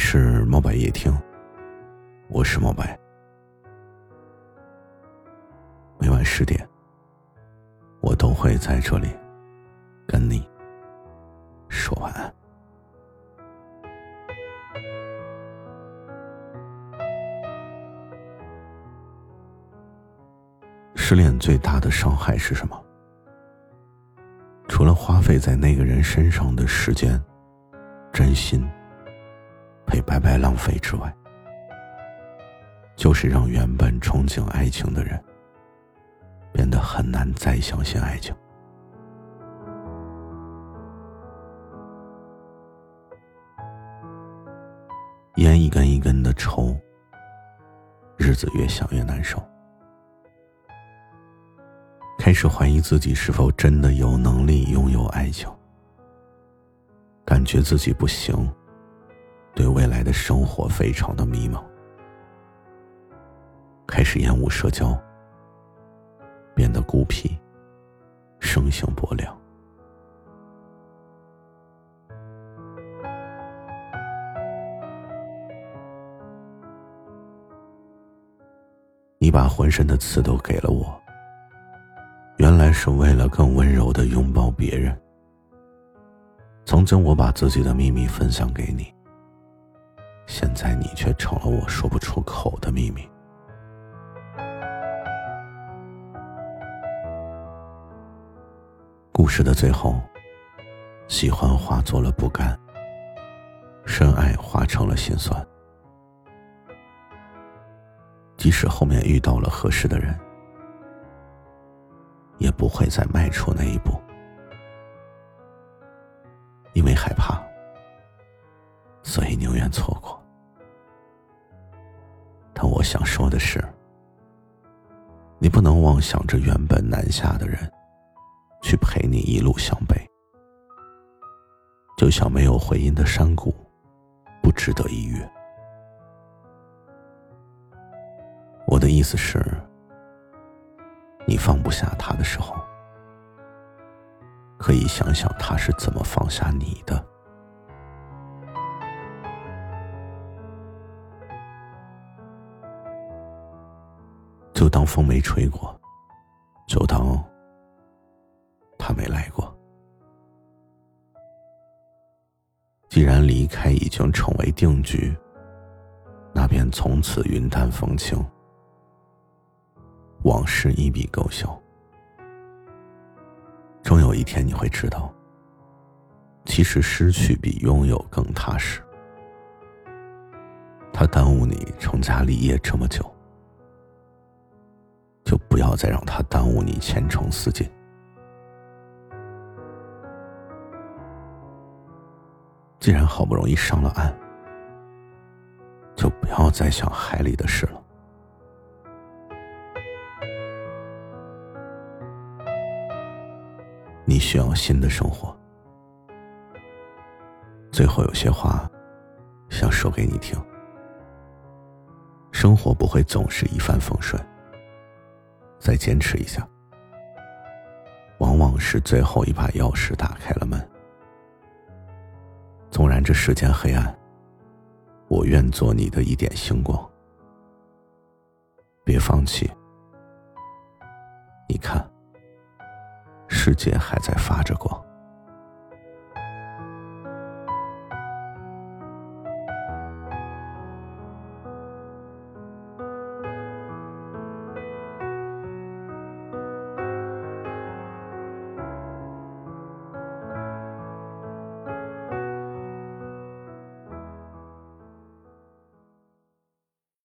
是猫白夜听，我是猫白。每晚十点，我都会在这里跟你说晚安。失恋最大的伤害是什么？除了花费在那个人身上的时间、真心被白白浪费之外，就是让原本憧憬爱情的人变得很难再相信爱情。烟一根一根的抽，日子越想越难受。开始怀疑自己是否真的有能力拥有爱情，感觉自己不行，对未来的生活非常的迷茫，开始厌恶社交，变得孤僻，生性薄凉。你把浑身的刺都给了我。原来是为了更温柔的拥抱别人。曾经我把自己的秘密分享给你，现在你却成了我说不出口的秘密。故事的最后，喜欢化作了不甘，深爱化成了心酸。即使后面遇到了合适的人。也不会再迈出那一步，因为害怕，所以宁愿错。我想说的是，你不能妄想着原本南下的人，去陪你一路向北，就像没有回音的山谷，不值得一跃。我的意思是。你放不下他的时候，可以想想他是怎么放下你的。就当风没吹过，就当他没来过。既然离开已经成为定局，那便从此云淡风轻。往事一笔勾销，终有一天你会知道，其实失去比拥有更踏实。他耽误你成家立业这么久，再让他耽误你前程似锦。既然好不容易上了岸，就不要再想海里的事了。你需要新的生活。最后有些话，想说给你听。生活不会总是一帆风顺，再坚持一下，往往是最后一把钥匙打开了门。纵然这世间黑暗，我愿做你的一点星光。别放弃，你看。世界还在发着光。